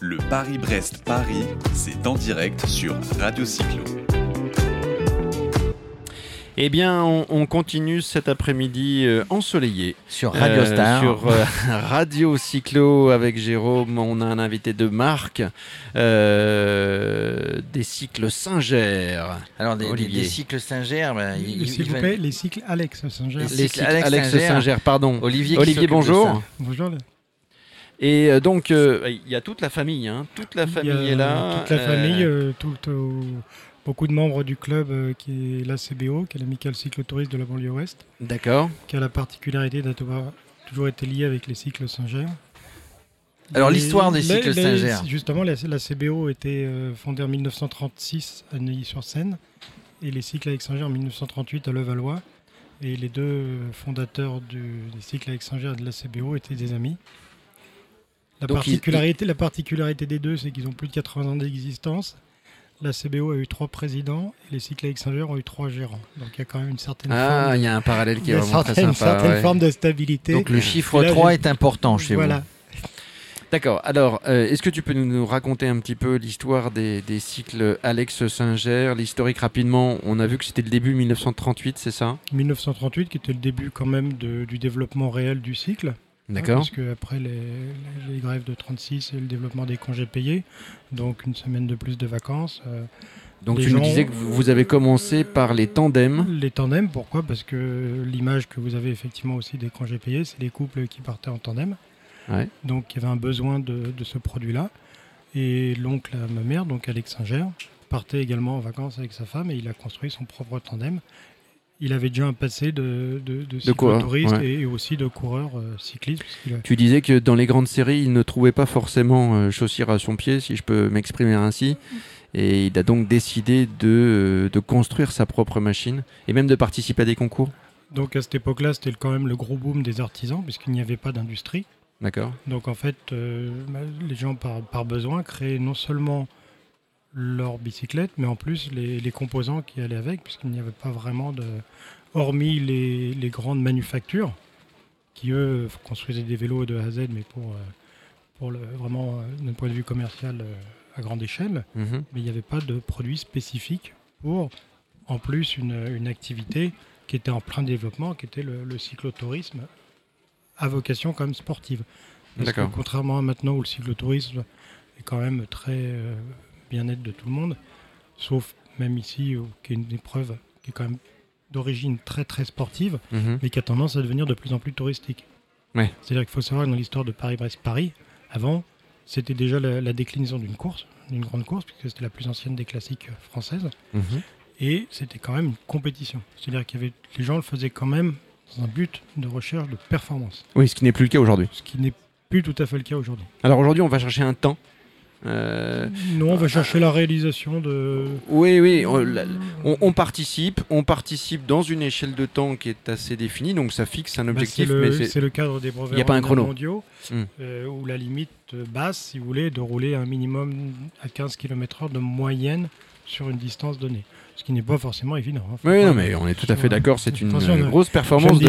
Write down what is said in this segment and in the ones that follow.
Le Paris-Brest-Paris, c'est en direct sur Radio Cyclo. Eh bien, on, on continue cet après-midi euh, ensoleillé. Sur Radio Euh, Star. sur euh, Radio Cyclo avec Jérôme. On a un invité de marque euh, des cycles Singer. Alors, des, des, Olivier. des cycles Singer, bah, il- il- S'il il vous va- plaît, les cycles Alex Singer. Les Les cycles Alex Alex, Singer. Singer, pardon. Olivier, Olivier, bonjour. Bonjour. Et euh, donc, euh, il y a toute la famille. hein. Toute la famille a est là. Toute la Euh, famille, tout, beaucoup de membres du club euh, qui est l'ACBO, qui est l'Amicale Cyclotourisme de la banlieue ouest, D'accord. qui a la particularité d'avoir toujours été lié avec les cycles Singer. Alors, l'histoire des les- cycles les- Singer. Justement, la, la CBO euh, fondée en 1936 à Neuilly-sur-Seine et les cycles avec Singer en 1938 à Levallois. Et les deux fondateurs du- des cycles avec Singer et de la CBO étaient des amis. La, Donc, ils- particularité, la particularité des deux, c'est qu'ils ont plus de 80 ans d'existence. La CBO a eu trois présidents et les cycles Singer ont eu trois gérants. Donc il y a quand même une certaine Ah, forme, il y a un parallèle qui est a vraiment très certaine- sympa. une certaine ouais. forme de stabilité. Donc, le chiffre Et là, 3 j'ai- est important chez voilà. D'accord. Alors, euh, est-ce que tu peux nous, nous raconter un petit peu l'histoire des, des cycles Alex Singer, l'historique rapidement? On a vu que c'était le début 1938, c'est ça? 1938, qui était le début quand même de- du développement réel du cycle. Hein, D'accord. Parce qu'après les, les- grèves de 36 et le développement des congés payés, donc une semaine de plus de vacances. euh, Donc tu nous disais que vous vous avez commencé par les tandems. les tandems, pourquoi? Parce que l'image que vous avez effectivement aussi des congés payés, c'est les couples qui partaient en tandem. Ouais. Donc il y avait un besoin de, de ce produit-là. Et l'oncle à ma mère, donc Alex Singer, partait également en vacances avec sa femme et il a construit son propre tandem. Il avait déjà un passé de, de, de coureur, cyclotouristes ouais. et, et aussi de coureur euh, cycliste. a- Tu disais que dans les grandes séries, il ne trouvait pas forcément euh, chaussures à son pied, si je peux m'exprimer ainsi. Et il a donc décidé de, euh, de construire sa propre machine et même de participer à des concours. Donc à cette époque-là, c'était quand même le gros boom des artisans, puisqu'il n'y avait pas d'industrie. D'accord Donc en fait, euh, bah, les gens par, par besoin créaient non seulement leur bicyclette, mais en plus les, les composants qui allaient avec, puisqu'il n'y avait pas vraiment de... Hormis les, les grandes manufactures, qui eux construisaient des vélos de A à Z, mais pour, euh, pour le, vraiment euh, d'un point de vue commercial euh, à grande échelle, Mhm. mais il n'y avait pas de produits spécifiques pour, en plus, une, une activité qui était en plein développement, qui était le, le cyclotourisme à vocation quand même sportive. Parce que contrairement à maintenant où le cyclotourisme est quand même très euh, bien-être de tout le monde, sauf même ici, où, qui est une épreuve qui est quand même d'origine très très sportive, Mhm. mais qui a tendance à devenir de plus en plus touristique. Ouais. C'est-à-dire qu'il faut savoir que dans l'histoire de Paris-Brest-Paris, avant, c'était déjà la, la déclinaison d'une course, d'une grande course, puisque c'était la plus ancienne des classiques euh, françaises, Mhm. et c'était quand même une compétition. C'est-à-dire qu'il y avait, les gens le faisaient quand même dans un but de recherche de performance, Oui, ce qui n'est plus le cas aujourd'hui. ce qui n'est plus tout à fait le cas aujourd'hui. Alors aujourd'hui, on va chercher un temps. Euh, Nous, on va chercher la réalisation de... Oui, oui, on, la- on- on participe, on participe dans une échelle de temps qui est assez définie, donc ça fixe un Bah, objectif, c'est le, mais c'est c'est le cadre des brevets Il y a pas un chrono. mondiaux, euh, où la limite basse, si vous voulez, de rouler un minimum à 15 km/h de moyenne sur une distance donnée. Ce qui n'est pas forcément évident. hein. Oui, non, mais on est tout à fait d'accord, c'est une euh, grosse performance de,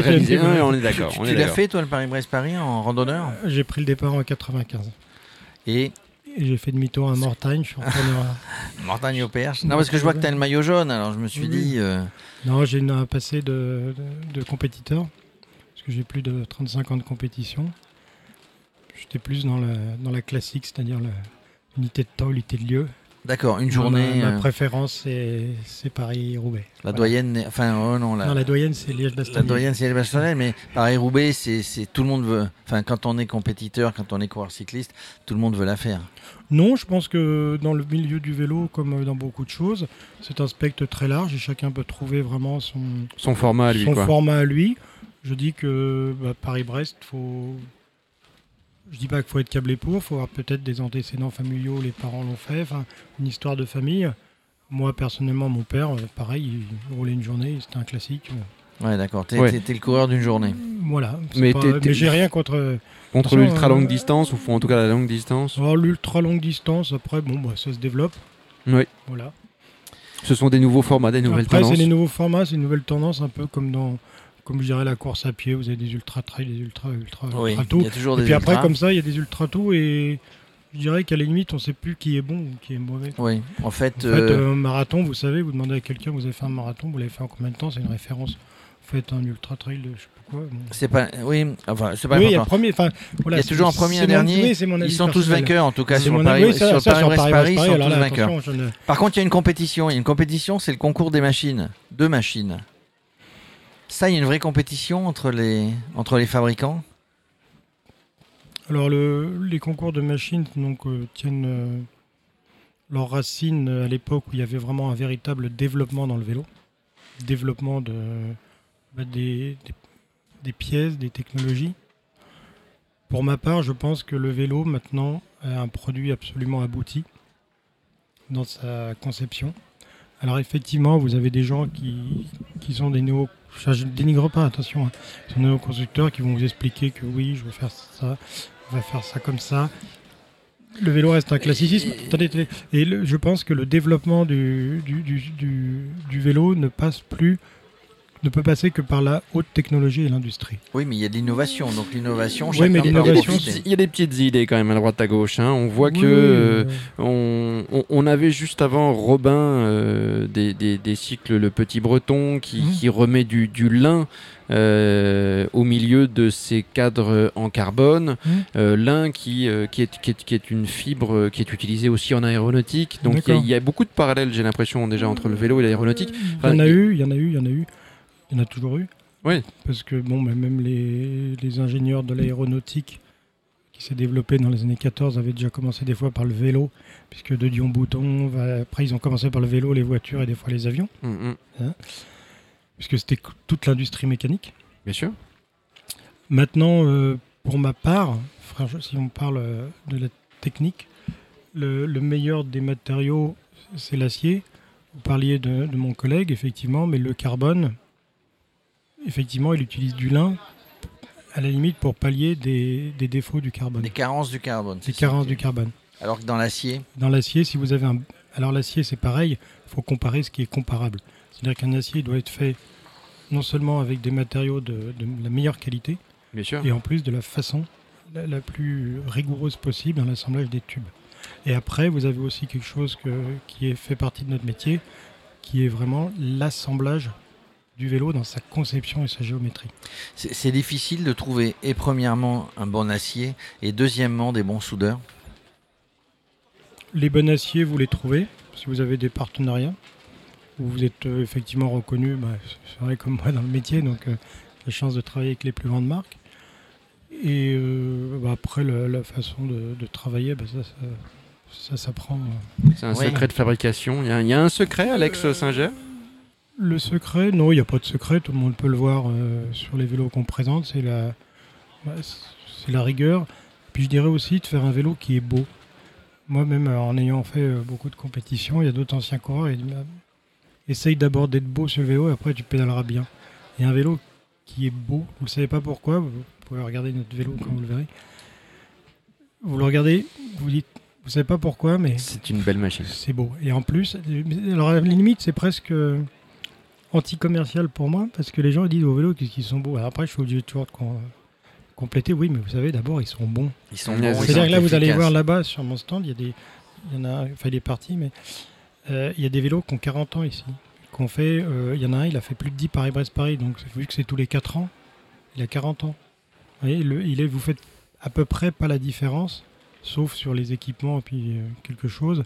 réaliser. on est d'accord. Tu, on tu est l'as d'accord. fait, toi, le Paris-Brest-Paris en randonneur? J'ai pris le départ en 95. Et Et j'ai fait demi-tour à Mortagne, je suis retourné à... Mortagne au Perche Non, parce que je vois que tu as le maillot jaune, alors je me suis Oui. dit. euh, Non, j'ai un passé de, de, de compétiteur, parce que j'ai plus de 35 ans de compétition. J'étais plus dans la, dans la classique, c'est-à-dire l'unité de temps, l'unité de lieu. D'accord, une journée. Ma, euh, préférence, c'est, c'est Paris-Roubaix. la Voilà. doyenne. Enfin, oh non, la, Non, la doyenne, c'est la Liège-Bastogne. doyenne, c'est Bastogne, mais Paris-Roubaix, c'est c'est- tout le monde veut. Enfin, quand on est compétiteur, quand on est coureur cycliste, tout le monde veut la faire. Non, je pense que dans le milieu du vélo, comme dans beaucoup de choses, c'est un spectre très large et chacun peut trouver vraiment son, Son format à lui, son quoi. format à lui. Je dis que bah, Paris-Brest, faut. Je dis pas qu'il faut être câblé pour, il faut avoir peut-être des antécédents familiaux, les parents l'ont fait, enfin, une histoire de famille. Moi, personnellement, mon père, euh, pareil, il roulait une journée, c'était un classique. Ouais, d'accord. T'es Ouais. le coureur d'une journée. Voilà. Mais pas- j'ai rien contre. Contre Attention, l'ultra euh, longue distance, ou en tout cas la longue distance. Alors, l'ultra longue distance, après, bon, bah, ça se développe. Oui. Voilà. Ce sont des nouveaux formats, des nouvelles Après, tendances. c'est des nouveaux formats, c'est une nouvelle tendance, un peu comme dans, comme je dirais, la course à pied. Vous avez des ultra trail, des ultra, ultra, Oui, ultra y a toujours Et des puis après, comme ça, il y a des ultra tout et Je dirais qu'à la limite, on ne sait plus qui est bon ou qui est mauvais. Oui, en fait, En euh, fait, euh, marathon, vous savez, vous demandez à quelqu'un, vous avez fait un marathon, vous l'avez fait en combien de temps C'est une référence. Vous faites un ultra trail de je sais pas quoi. bon. c'est pas. Oui, enfin, c'est pas oui, il y a premier. enfin, voilà, Il y a toujours un premier et un mon- dernier. oui, Ils sont tous vainqueurs, en tout cas, sur mon Paris, oui, ça- sur ça, sur ils sont tous vainqueurs. ne- Par contre, il y a une compétition. Il y a une compétition, c'est le concours des machines. Deux machines. Ça, il y a une vraie compétition entre les, entre les fabricants? Alors, le- les concours de machines donc, euh, tiennent euh, leurs racines euh, à l'époque où il y avait vraiment un véritable développement dans le vélo. Développement de, bah, des, pièces, des technologies. Pour ma part, je pense que le vélo, maintenant, a un produit absolument abouti dans sa conception. Alors, effectivement, vous avez des gens qui, qui sont des néo... Je ne dénigre pas, attention. hein. Ce sont des néo-constructeurs qui vont vous expliquer que oui, je veux faire ça, on va faire ça comme ça. Le vélo reste un classicisme. Et- Attendez, attendez. Et le- je pense que le développement du, du- du- du vélo ne passe plus, ne peut passer que par la haute technologie et l'industrie. Oui, mais il y a de l'innovation. Donc l'innovation, Oui, mais l'innovation. Il y a des petites idées quand même à droite à gauche. hein. On voit Oui, que euh, oui, on, avait juste avant Robin euh, des, des- des cycles Le Petit Breton qui, Mhm. qui remet du, du lin euh, au milieu de ses cadres en carbone. Mhm. Euh, lin qui, euh, qui, est, qui, est, qui est une fibre euh, qui est utilisée aussi en aéronautique. Donc il y a- y, beaucoup de parallèles, j'ai l'impression, déjà entre le vélo et l'aéronautique. Il y en a eu, il y en a eu, il y en a eu. Il y en a toujours eu. Oui. Parce que bon, mais même les, les ingénieurs de l'aéronautique qui s'est développé dans les années 14 avaient déjà commencé des fois par le vélo, puisque de Dion-Bouton, après ils ont commencé par le vélo, les voitures et des fois les avions, Mhm, puisque c'était toute l'industrie mécanique. bien sûr. Maintenant, euh, pour ma part, si on parle euh, de la technique, le, le meilleur des matériaux, c'est l'acier. Vous parliez de, de mon collègue, effectivement, mais le carbone, effectivement, il utilise du lin, à la limite, pour pallier des, des défauts du carbone, Les carences du carbone. des carences du carbone. Alors que dans l'acier, Dans l'acier, si vous avez un... Alors l'acier, c'est pareil, il faut comparer ce qui est comparable. C'est-à-dire qu'un acier doit être fait non seulement avec des matériaux de- de la meilleure qualité, Bien sûr. et en plus de la façon la, la plus rigoureuse possible dans l'assemblage des tubes. Et après, vous avez aussi quelque chose que- qui est fait partie de notre métier, qui est vraiment l'assemblage du vélo dans sa conception et sa géométrie. c'est difficile de trouver, et premièrement, un bon acier, et deuxièmement, des bons soudeurs. Les bons aciers, vous les trouvez si vous avez des partenariats? Où vous êtes euh, effectivement reconnu, bah, c'est vrai comme moi dans le métier, donc euh, la chance de travailler avec les plus grandes marques. Et euh, bah, après, la, la façon de, de travailler, bah, ça, ça, ça s'apprend. C'est un secret de fabrication. Il y, a, il y a un secret, Alex Euh, Singer? Le secret, non, il n'y a pas de secret, tout le monde peut le voir euh, sur les vélos qu'on présente, c'est la, bah, c'est la rigueur. Puis je dirais aussi de faire un vélo qui est beau. Moi-même, euh, en ayant fait euh, beaucoup de compétitions, il y a d'autres anciens coureurs, ils bah, essaye d'abord d'être beau sur le vélo et après tu pédaleras bien. Et un vélo qui est beau, vous ne savez pas pourquoi, vous pouvez regarder notre vélo quand vous le verrez. Vous le regardez, vous dites, vous savez pas pourquoi, mais C'est une belle machine. c'est beau. Et en plus, alors à la limite, c'est presque anti-commercial pour moi, parce que les gens disent aux vélos qu'ils qu'ils sont beaux. Alors après, je suis obligé toujours de com- compléter. Oui, mais vous savez, d'abord, ils sont bons. Ils sont bons, c'est-à-dire que là, vous allez voir là-bas sur mon stand, il y a des, il y en a, enfin, il est parti, mais euh, il y a des vélos qui ont 40 ans ici. Qu'on fait, euh, il y en a un, il a fait plus de 10 Paris-Brest-Paris, donc vu que c'est tous les 4 ans, il a 40 ans. Vous voyez, le- il est, vous faites à peu près pas la différence, sauf sur les équipements et puis euh, quelque chose,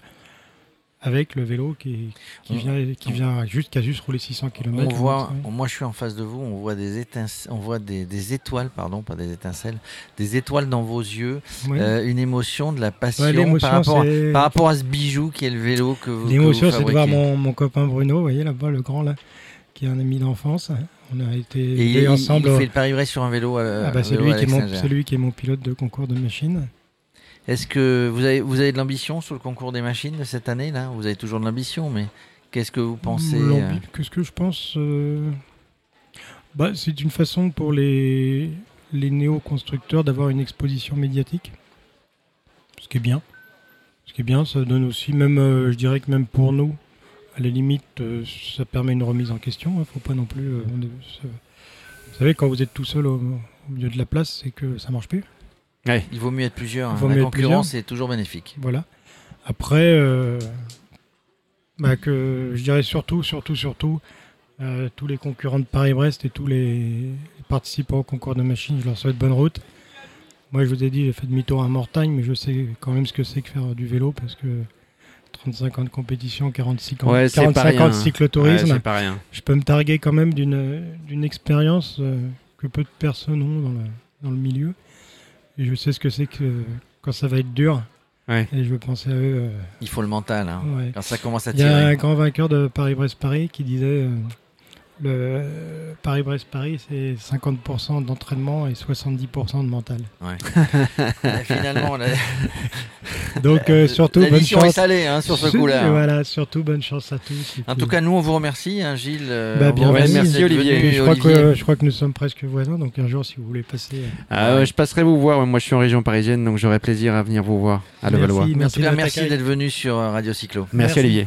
avec le vélo qui, qui On- vient, qui vient juste, qui a juste roulé 600 km. On voit, moi je suis en face de vous, on voit des étincelles, on voit des, des étoiles, pardon, pas des étincelles, des étoiles dans vos yeux, euh, une émotion, de la passion Ouais, par, rapport à, c'est- par rapport à ce bijou qui est le vélo que vous, L'émotion, c'est de voir mon, mon copain Bruno, vous voyez là-bas, le grand là, qui est un ami d'enfance. On a été Et élevés il, ensemble. il fait le Paris-Brest sur un vélo. euh, Ah bah, c'est lui, lui qui est mon pilote de concours de machine. Est-ce que vous avez, vous avez de l'ambition sur le concours des machines de cette année là? Vous avez toujours de l'ambition, mais qu'est-ce que vous pensez euh, Qu'est-ce que je pense euh, bah, C'est une façon pour les, les néo-constructeurs d'avoir une exposition médiatique. Ce qui est bien. Ce qui est bien, ça donne aussi, même, euh, je dirais que même pour nous, à la limite, ça permet une remise en question. Il faut pas non plus. vous savez, quand vous êtes tout seul au, milieu de la place, c'est que ça marche plus. Il vaut mieux être plusieurs. Hein. La concurrence est toujours bénéfique. Voilà. Après, euh, bah, que je dirais surtout, surtout, surtout, euh, tous les concurrents de Paris-Brest et tous les participants au concours de machines, je leur souhaite bonne route. Moi, je vous ai dit, j'ai fait demi-tour à Mortagne, mais je sais quand même ce que c'est que faire du vélo parce que 35 ans de compétition, 46 ans, 45 ans de cyclotourisme. Je peux me targuer quand même d'une expérience euh, que peu de personnes ont dans le, dans le milieu. Et je sais ce que c'est que quand ça va être dur, et je veux penser à eux. Euh, Il faut le mental. Hein, Quand ça commence à tirer. Il y a un grand vainqueur de Paris-Brest-Paris qui disait euh, le Paris-Brest-Paris, c'est 50% d'entraînement et 70% de mental. Ouais. finalement, donc euh, surtout bonne chance. est salée hein, sur ce coup-là. Voilà, surtout bonne chance à tous. En tout cas, nous on vous remercie, hein, Gilles. Bah, bien, merci Olivier. Je crois, Que, je crois que nous sommes presque voisins, donc un jour si vous voulez passer. Ah, je passerai vous voir. Moi, je suis en région parisienne, donc j'aurai plaisir à venir vous voir à Levallois. Merci, merci, merci d'être venu sur Radio Cyclo. merci. Olivier.